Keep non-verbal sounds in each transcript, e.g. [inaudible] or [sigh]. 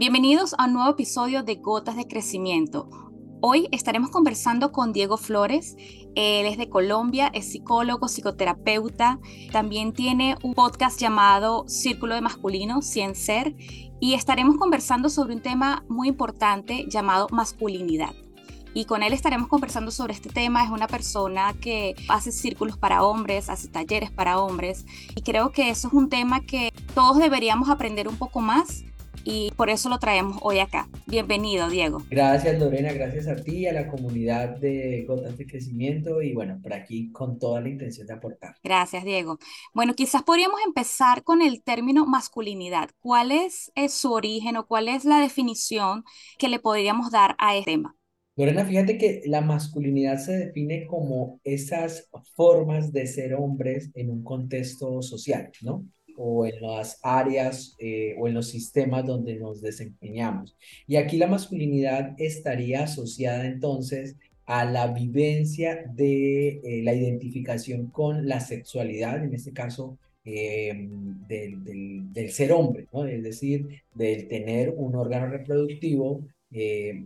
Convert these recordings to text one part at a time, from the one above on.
Bienvenidos a un nuevo episodio de Gotas de Crecimiento. Hoy estaremos conversando con Diego Flores. Él es de Colombia, es psicólogo, psicoterapeuta. También tiene un podcast llamado Círculo de Masculino, Cien Ser. Y estaremos conversando sobre un tema muy importante llamado masculinidad. Y con él estaremos conversando sobre este tema. Es una persona que hace círculos para hombres, hace talleres para hombres. Y creo que eso es un tema que todos deberíamos aprender un poco más y por eso lo traemos hoy acá. Bienvenido, Diego. Gracias, Lorena, gracias a ti, a la comunidad de Gotas de Crecimiento y bueno, por aquí con toda la intención de aportar. Gracias, Diego. Bueno, quizás podríamos empezar con el término masculinidad. ¿Cuál es, es su origen o cuál es la definición que le podríamos dar a este tema? Lorena, fíjate que la masculinidad se define como esas formas de ser hombres en un contexto social, ¿no? O en las áreas eh, o en los sistemas donde nos desempeñamos. Y aquí la masculinidad estaría asociada entonces a la vivencia de eh, la identificación con la sexualidad, en este caso eh, del, del, ser hombre, ¿no? es decir, del tener un órgano reproductivo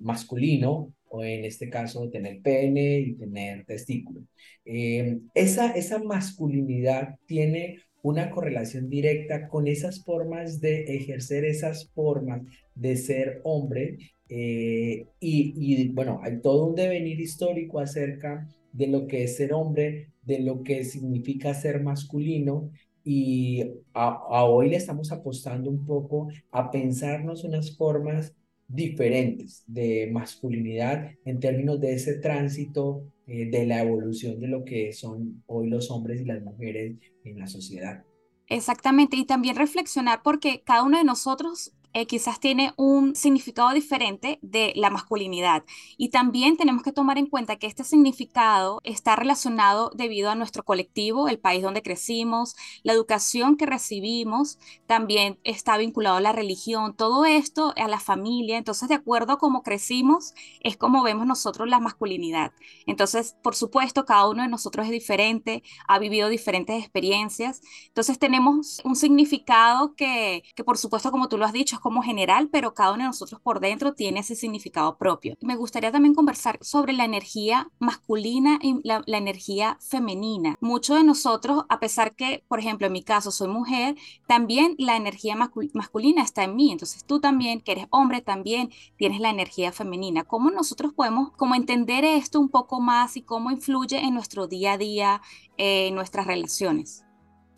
masculino o en este caso tener pene y tener testículos. esa, esa masculinidad tiene una correlación directa con esas formas de ejercer esas formas de ser hombre. Eh, y, bueno, hay todo un devenir histórico acerca de lo que es ser hombre, de lo que significa ser masculino. Y a, hoy le estamos apostando un poco a pensarnos unas formas diferentes de masculinidad en términos de ese tránsito eh, de la evolución de lo que son hoy los hombres y las mujeres en la sociedad. Exactamente, y también reflexionar porque cada uno de nosotros eh, quizás tiene un significado diferente de la masculinidad. Y también tenemos que tomar en cuenta que este significado está relacionado debido a nuestro colectivo, el país donde crecimos, la educación que recibimos, también está vinculado a la religión, todo esto a la familia. Entonces, de acuerdo a cómo crecimos, es como vemos nosotros la masculinidad. Entonces, por supuesto, cada uno de nosotros es diferente, ha vivido diferentes experiencias. Entonces, tenemos un significado que, que por supuesto, como tú lo has dicho, como general, pero cada uno de nosotros por dentro tiene ese significado propio. Me gustaría también conversar sobre la energía masculina y la, energía femenina. Muchos de nosotros, a pesar que, por ejemplo, en mi caso soy mujer, también la energía masculina está en mí. Entonces tú también, que eres hombre, también tienes la energía femenina. ¿Cómo nosotros podemos como entender esto un poco más y cómo influye en nuestro día a día, en nuestras relaciones?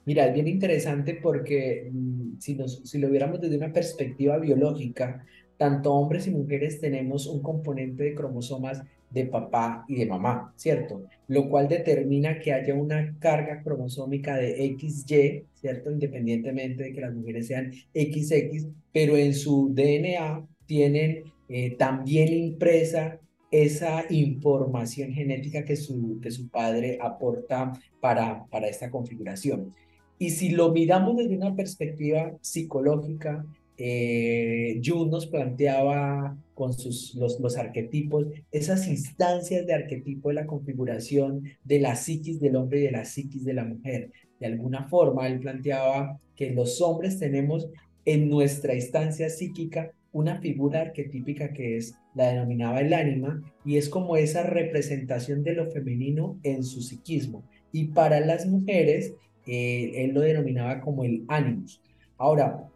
Mira, es bien interesante porque mm, si, nos, si lo viéramos desde una perspectiva biológica, tanto hombres y mujeres tenemos un componente de cromosomas de papá y de mamá, ¿cierto? Lo cual determina que haya una carga cromosómica de XY, ¿cierto? Independientemente de que las mujeres sean XX, pero en su DNA tienen eh, también impresa esa información genética que su, que su padre aporta para, para esta configuración. Y si lo miramos desde una perspectiva psicológica, eh, Jung nos planteaba con sus, los, arquetipos, esas instancias de arquetipo de la configuración de la psiquis del hombre y de la psiquis de la mujer. De alguna forma, él planteaba que los hombres tenemos en nuestra instancia psíquica una figura arquetípica que es la denominaba el ánima y es como esa representación de lo femenino en su psiquismo. Y para las mujeres eh, él lo denominaba como el animus. Ahora,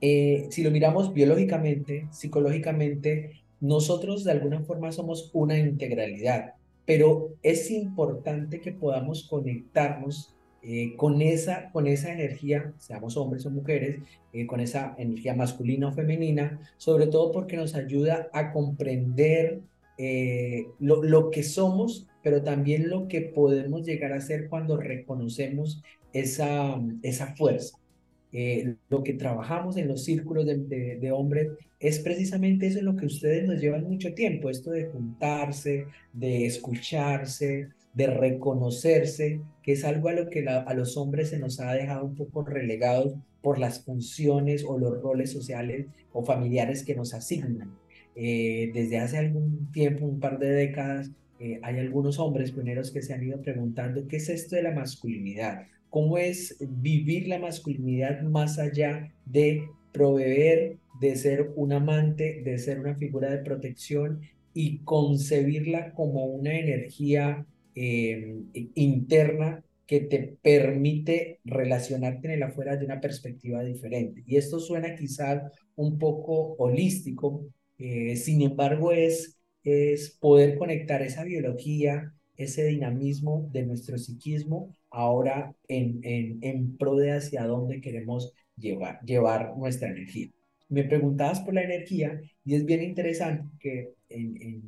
eh, si lo miramos biológicamente, psicológicamente, nosotros de alguna forma somos una integralidad, pero es importante que podamos conectarnos eh, con, esa, con esa energía, seamos hombres o mujeres, con esa energía masculina o femenina, sobre todo porque nos ayuda a comprender lo, lo que somos pero también lo que podemos llegar a hacer cuando reconocemos esa, esa fuerza. Eh, lo que trabajamos en los círculos de, de, hombres es precisamente eso en lo que ustedes nos llevan mucho tiempo, esto de juntarse, de escucharse, de reconocerse, que es algo a lo que a los hombres se nos ha dejado un poco relegados por las funciones o los roles sociales o familiares que nos asignan. Eh, desde hace algún tiempo, un par de décadas, eh, hay algunos hombres pioneros que se han ido preguntando qué es esto de la masculinidad, cómo es vivir la masculinidad más allá de proveer, de ser un amante, de ser una figura de protección y concebirla como una energía eh, interna que te permite relacionarte en el afuera de una perspectiva diferente. Y esto suena quizás un poco holístico, eh, sin embargo es, es poder conectar esa biología, ese dinamismo de nuestro psiquismo ahora en, en, en pro de hacia dónde queremos llevar, llevar nuestra energía. Me preguntabas por la energía y es bien interesante que en,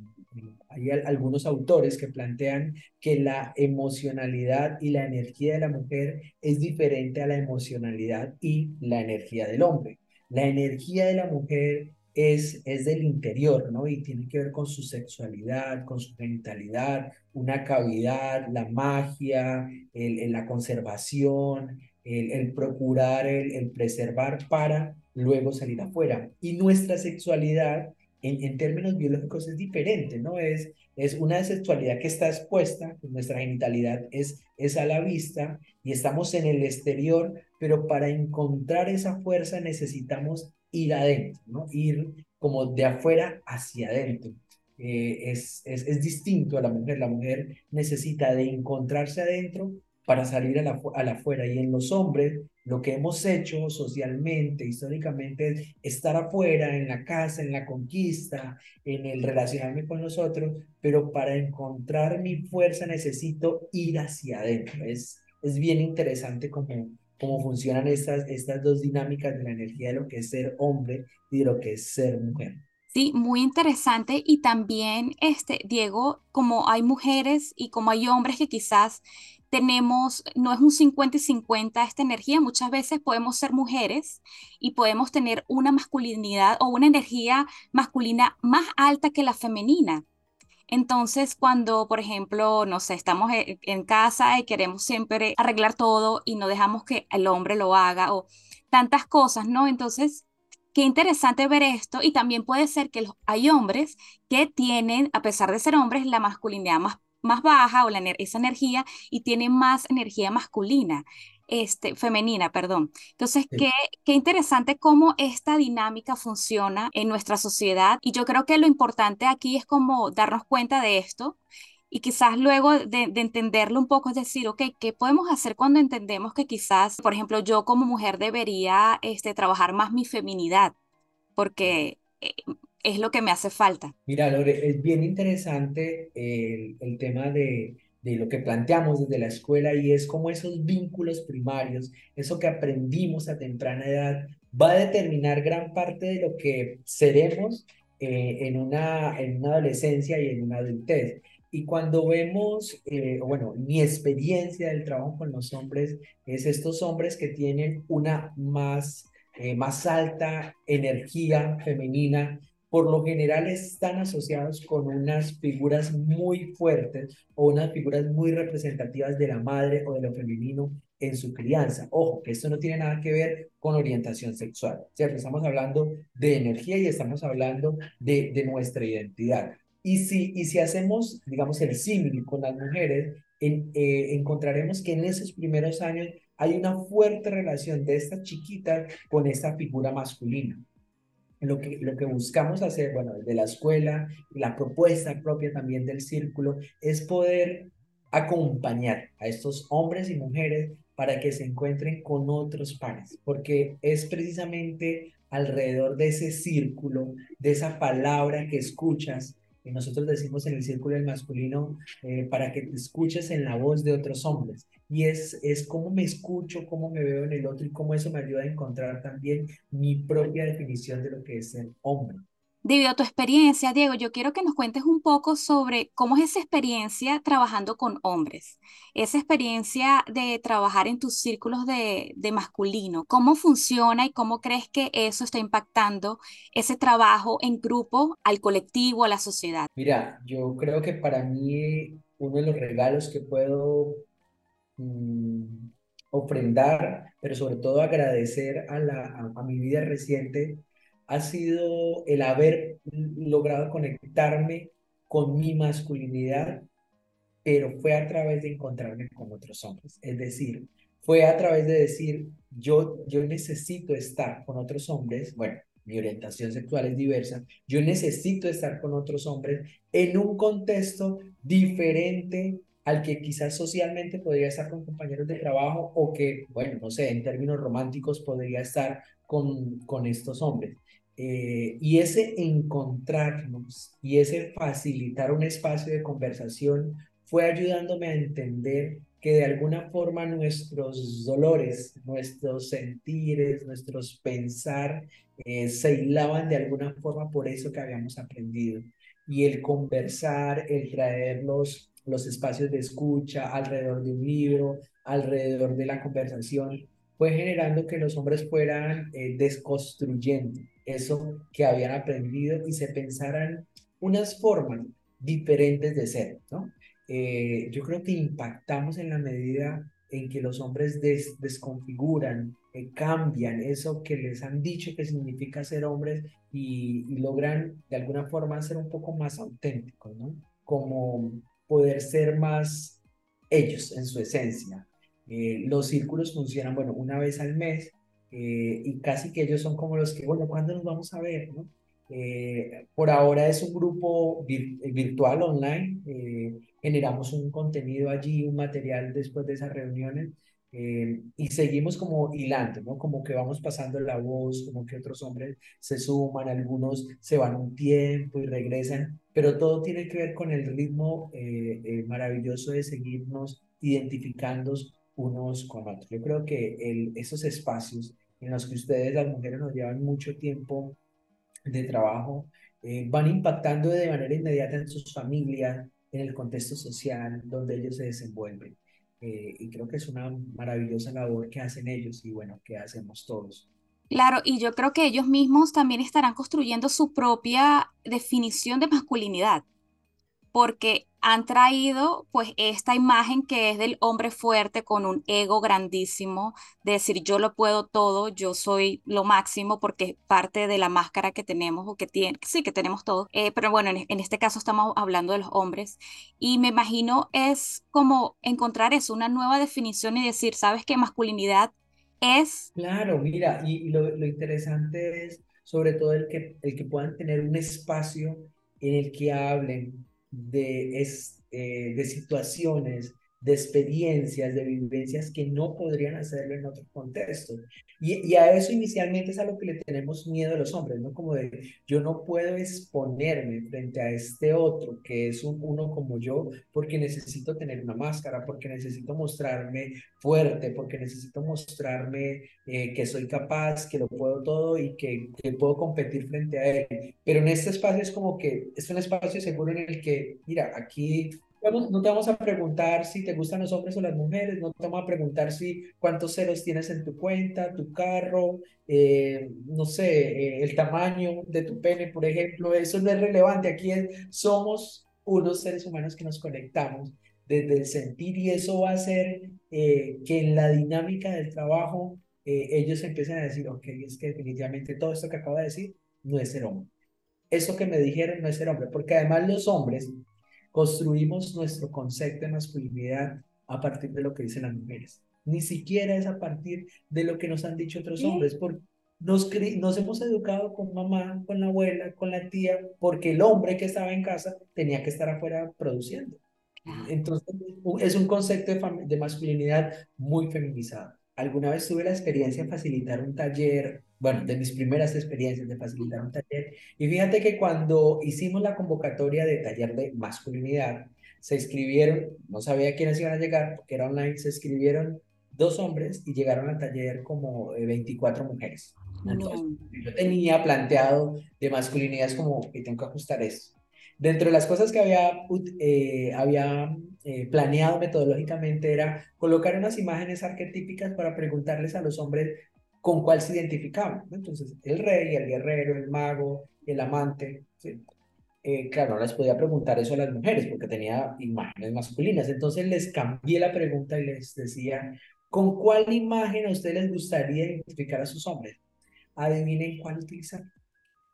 hay algunos autores que plantean que la emocionalidad y la energía de la mujer es diferente a la emocionalidad y la energía del hombre. La energía de la mujer es, es del interior, ¿no? Y tiene que ver con su sexualidad, con su genitalidad, una cavidad, la magia, el, la conservación, el, procurar, el, preservar para luego salir afuera. Y nuestra sexualidad en, términos biológicos es diferente, ¿no? Es, es una sexualidad que está expuesta, pues nuestra genitalidad es, es a la vista y estamos en el exterior, pero para encontrar esa fuerza necesitamos ir adentro, ¿no? Ir como de afuera hacia adentro. Eh, es, es, es distinto a la mujer. La mujer necesita de encontrarse adentro para salir a la, a la afuera. Y en los hombres, lo que hemos hecho socialmente, históricamente, es estar afuera, en la casa, en la conquista, en el relacionarme con los otros, pero para encontrar mi fuerza necesito ir hacia adentro. Es, es bien interesante cómo, cómo funcionan estas, estas dos dinámicas de la energía de lo que es ser hombre y de lo que es ser mujer. Sí, muy interesante. Y también, este, Diego, como hay mujeres y como hay hombres que quizás tenemos, no es un 50 y 50 esta energía, muchas veces podemos ser mujeres y podemos tener una masculinidad o una energía masculina más alta que la femenina. Entonces, cuando, por ejemplo, no sé, estamos e, en casa y queremos siempre arreglar todo y no dejamos que el hombre lo haga o tantas cosas, ¿no? Entonces, qué interesante ver esto y también puede ser que hay hombres que tienen, a pesar de ser hombres, la masculinidad más más baja o la, esa energía y tiene más energía masculina, este, femenina, perdón. Entonces, qué, qué interesante cómo esta dinámica funciona en nuestra sociedad y yo creo que lo importante aquí es como darnos cuenta de esto y quizás luego de, entenderlo un poco es decir, ok, ¿qué podemos hacer cuando entendemos que quizás, por ejemplo, yo como mujer debería este, trabajar más mi feminidad? Porque eh, es lo que me hace falta. Mira, Lore, es bien interesante el, el tema de, de lo que planteamos desde la escuela y es cómo esos vínculos primarios, eso que aprendimos a temprana edad, va a determinar gran parte de lo que seremos eh, en, una, en una adolescencia y en una adultez. Y cuando vemos, eh, bueno, mi experiencia del trabajo con los hombres es estos hombres que tienen una más, eh, más alta energía femenina, por lo general están asociados con unas figuras muy fuertes o unas figuras muy representativas de la madre o de lo femenino en su crianza. Ojo, que esto no tiene nada que ver con orientación sexual, ¿cierto? Estamos hablando de energía y estamos hablando de, nuestra identidad. Y si, y si hacemos, digamos, el símil con las mujeres, eh, encontraremos que en esos primeros años hay una fuerte relación de esta chiquita con esta figura masculina lo que, lo que buscamos hacer, bueno, desde la escuela, la propuesta propia también del círculo, es poder acompañar a estos hombres y mujeres para que se encuentren con otros pares, porque es precisamente alrededor de ese círculo, de esa palabra que escuchas, y nosotros decimos en el círculo del masculino, eh, para que te escuches en la voz de otros hombres y es, es cómo me escucho, cómo me veo en el otro y cómo eso me ayuda a encontrar también mi propia definición de lo que es ser hombre. Debido a tu experiencia, Diego, yo quiero que nos cuentes un poco sobre cómo es esa experiencia trabajando con hombres, esa experiencia de trabajar en tus círculos de, de masculino, cómo funciona y cómo crees que eso está impactando ese trabajo en grupo al colectivo, a la sociedad. Mira, yo creo que para mí uno de los regalos que puedo Mm, ofrendar, pero sobre todo agradecer a, la, a, mi vida reciente, ha sido el haber logrado conectarme con mi masculinidad, pero fue a través de encontrarme con otros hombres. Es decir, fue a través de decir, yo, yo necesito estar con otros hombres, bueno, mi orientación sexual es diversa, yo necesito estar con otros hombres en un contexto diferente al que quizás socialmente podría estar con compañeros de trabajo o que, bueno, no sé, en términos románticos podría estar con, con estos hombres. Eh, y ese encontrarnos y ese facilitar un espacio de conversación fue ayudándome a entender que de alguna forma nuestros dolores, nuestros sentires, nuestros pensar eh, se hilaban de alguna forma por eso que habíamos aprendido. Y el conversar, el traer los, los espacios de escucha alrededor de un libro, alrededor de la conversación, fue generando que los hombres fueran eh, desconstruyendo eso que habían aprendido y se pensaran unas formas diferentes de ser, ¿no? Eh, yo creo que impactamos en la medida en que los hombres desconfiguran, eh, cambian eso que les han dicho que significa ser hombres y, logran de alguna forma ser un poco más auténticos, ¿no? Como poder ser más ellos en su esencia. Eh, los círculos funcionan, bueno, una vez al mes y casi que ellos son como los que, bueno, ¿cuándo nos vamos a ver? ¿no? Eh, por ahora es un grupo virtual online. Eh, generamos un contenido allí, un material después de esas reuniones eh, y seguimos como hilando, ¿no? Como que vamos pasando la voz, como que otros hombres se suman, algunos se van un tiempo y regresan, pero todo tiene que ver con el ritmo maravilloso de seguirnos identificando unos con otros. Yo creo que el, esos espacios en los que ustedes, las mujeres, nos llevan mucho tiempo de trabajo eh, van impactando de manera inmediata en sus familias, en el contexto social donde ellos se desenvuelven. Eh, y creo que es una maravillosa labor que hacen ellos y bueno, que hacemos todos. Claro, y yo creo que ellos mismos también estarán construyendo su propia definición de masculinidad porque han traído pues esta imagen que es del hombre fuerte con un ego grandísimo, de decir yo lo puedo todo, yo soy lo máximo porque es parte de la máscara que tenemos o que tiene, sí que tenemos todo, eh, pero bueno, en, este caso estamos hablando de los hombres y me imagino es como encontrar eso, una nueva definición y decir, ¿sabes qué masculinidad es? Claro, mira, y, lo, lo interesante es sobre todo el que, el que puedan tener un espacio en el que hablen de, es, eh, de situaciones, de experiencias, de vivencias que no podrían hacerlo en otro contexto. Y, y, a eso inicialmente es a lo que le tenemos miedo a los hombres, ¿no? Como de, yo no puedo exponerme frente a este otro que es un uno como yo porque necesito tener una máscara, porque necesito mostrarme fuerte, porque necesito mostrarme eh, que soy capaz, que lo puedo todo y que, que puedo competir frente a él. Pero en este espacio es como que es un espacio seguro en el que, mira, aquí no te vamos a preguntar si te gustan los hombres o las mujeres, no te vamos a preguntar si cuántos ceros tienes en tu cuenta, tu carro, eh, no sé, eh, el tamaño de tu pene, por ejemplo, eso no es relevante. Aquí somos unos seres humanos que nos conectamos desde el sentir y eso va a hacer eh, que en la dinámica del trabajo ellos empiecen a decir, ok, es que definitivamente todo esto que acabo de decir no es ser hombre. Eso que me dijeron no es ser hombre, porque además los hombres Construimos nuestro concepto de masculinidad a partir de lo que dicen las mujeres. Ni siquiera es a partir de lo que nos han dicho otros hombres, porque nos, nos hemos educado con mamá, con la abuela, con la tía, porque el hombre que estaba en casa tenía que estar afuera produciendo. Entonces, es un concepto de, de masculinidad muy feminizado. Alguna vez tuve la experiencia de facilitar un taller bueno, de mis primeras experiencias de facilitar un taller. Y fíjate que cuando hicimos la convocatoria de taller de masculinidad, se escribieron, no sabía quiénes iban a llegar, porque era online, se escribieron dos hombres y llegaron al taller como 24 mujeres. yo tenía planteado de masculinidad es como que tengo que ajustar eso. Dentro de las cosas que había, eh, había eh, planeado metodológicamente era colocar unas imágenes arquetípicas para preguntarles a los hombres con cuál se identificaban. Entonces, el rey, el guerrero, el mago, el amante. Eh, claro, no les podía preguntar eso a las mujeres porque tenía imágenes masculinas. Entonces les cambié la pregunta y les decía, ¿con cuál imagen a ustedes les gustaría identificar a sus hombres? Adivinen cuál utilizar.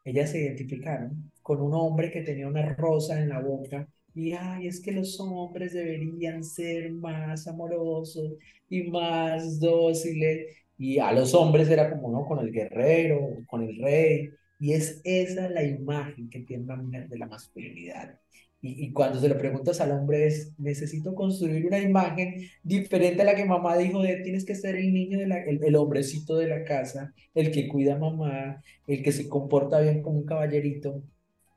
Ellas se identificaron con un hombre que tenía una rosa en la boca y, ay, es que los hombres deberían ser más amorosos y más dóciles y a los hombres era como, ¿no? Con el guerrero, con el rey, Y es esa la imagen que tiene una mujer de la masculinidad. Y, cuando se lo preguntas al hombre es, necesito construir una imagen diferente a la que mamá dijo de tienes que ser el niño, de la, el, el, hombrecito de la casa, el que cuida a mamá, el que se comporta bien como un caballerito.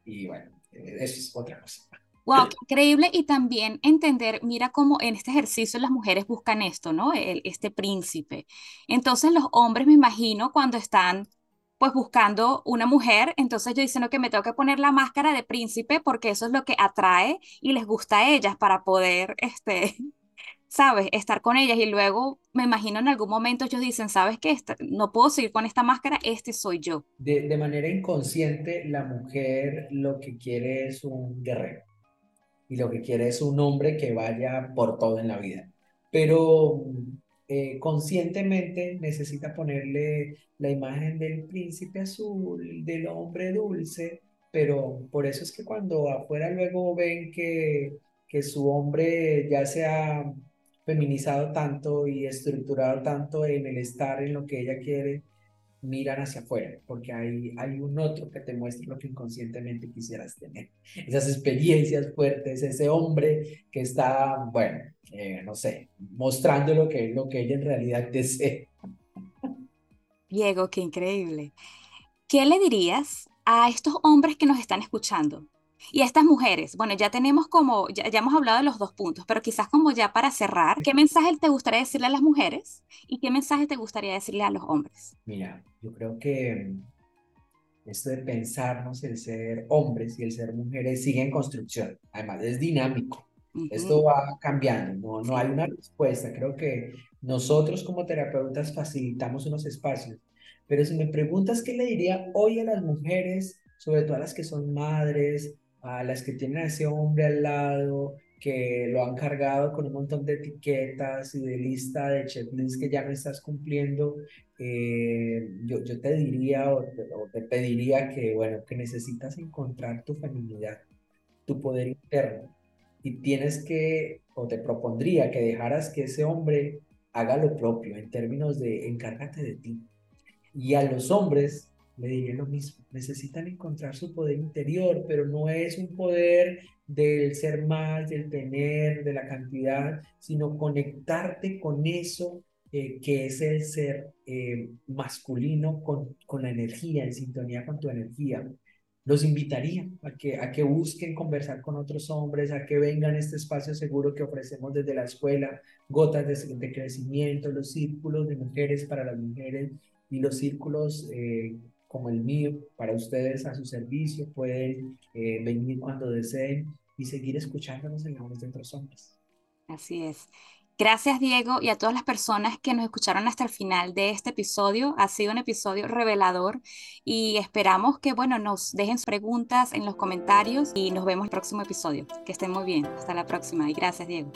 Y bueno, eso es otra cosa. Wow, qué increíble. Y también entender, mira cómo en este ejercicio las mujeres buscan esto, ¿no? El, este príncipe. Entonces los hombres, me imagino, cuando están pues buscando una mujer, entonces yo dicen que me tengo que poner la máscara de príncipe porque eso es lo que atrae y les gusta a ellas para poder, este, [laughs] sabes, estar con ellas y luego me imagino en algún momento ellos dicen, sabes que no puedo seguir con esta máscara, este soy yo. De, de manera inconsciente, la mujer lo que quiere es un guerrero y lo que quiere es un hombre que vaya por todo en la vida. Pero eh, conscientemente necesita ponerle la imagen del príncipe azul, del hombre dulce, pero por eso es que cuando afuera luego ven que, que su hombre ya se ha feminizado tanto y estructurado tanto en el estar en lo que ella quiere, miran hacia afuera, porque hay, hay un otro que te muestra lo que inconscientemente quisieras tener. Esas experiencias fuertes, ese hombre que está, bueno, eh, no sé, mostrando lo que, lo que ella en realidad [laughs] desea. Diego, qué increíble. ¿Qué le dirías a estos hombres que nos están escuchando? Y a estas mujeres, bueno, ya tenemos como, ya, hemos hablado de los dos puntos, pero quizás como ya para cerrar, ¿qué mensaje te gustaría decirle a las mujeres y qué mensaje te gustaría decirle a los hombres? Mira, yo creo que esto de pensarnos el ser hombres y el ser mujeres sigue en construcción, además es dinámico. Esto va cambiando, no, no hay una respuesta. Creo que nosotros como terapeutas facilitamos unos espacios, pero si me preguntas qué le diría hoy a las mujeres, sobre todo a las que son madres, a las que tienen a ese hombre al lado, que lo han cargado con un montón de etiquetas y de lista de checklists que ya no estás cumpliendo, eh, yo, yo te diría o te, pediría que, bueno, que necesitas encontrar tu feminidad, tu poder interno, y tienes que, o te propondría que dejaras que ese hombre haga lo propio en términos de encárgate de ti. Y a los hombres le diría lo mismo. Necesitan encontrar su poder interior, pero no es un poder del ser más, del tener, de la cantidad, sino conectarte con eso eh, que es el ser eh, masculino con, con la energía, en sintonía con tu energía. Los invitaría a que, a que busquen conversar con otros hombres, a que vengan a este espacio seguro que ofrecemos desde la escuela, gotas de, de crecimiento, los círculos de mujeres para las mujeres y los círculos eh, como el mío para ustedes a su servicio. Pueden eh, venir cuando deseen y seguir escuchándonos en la voz de otros hombres. Así es. Gracias Diego y a todas las personas que nos escucharon hasta el final de este episodio. Ha sido un episodio revelador y esperamos que, bueno, nos dejen preguntas en los comentarios y nos vemos en el próximo episodio. Que estén muy bien. Hasta la próxima y gracias Diego.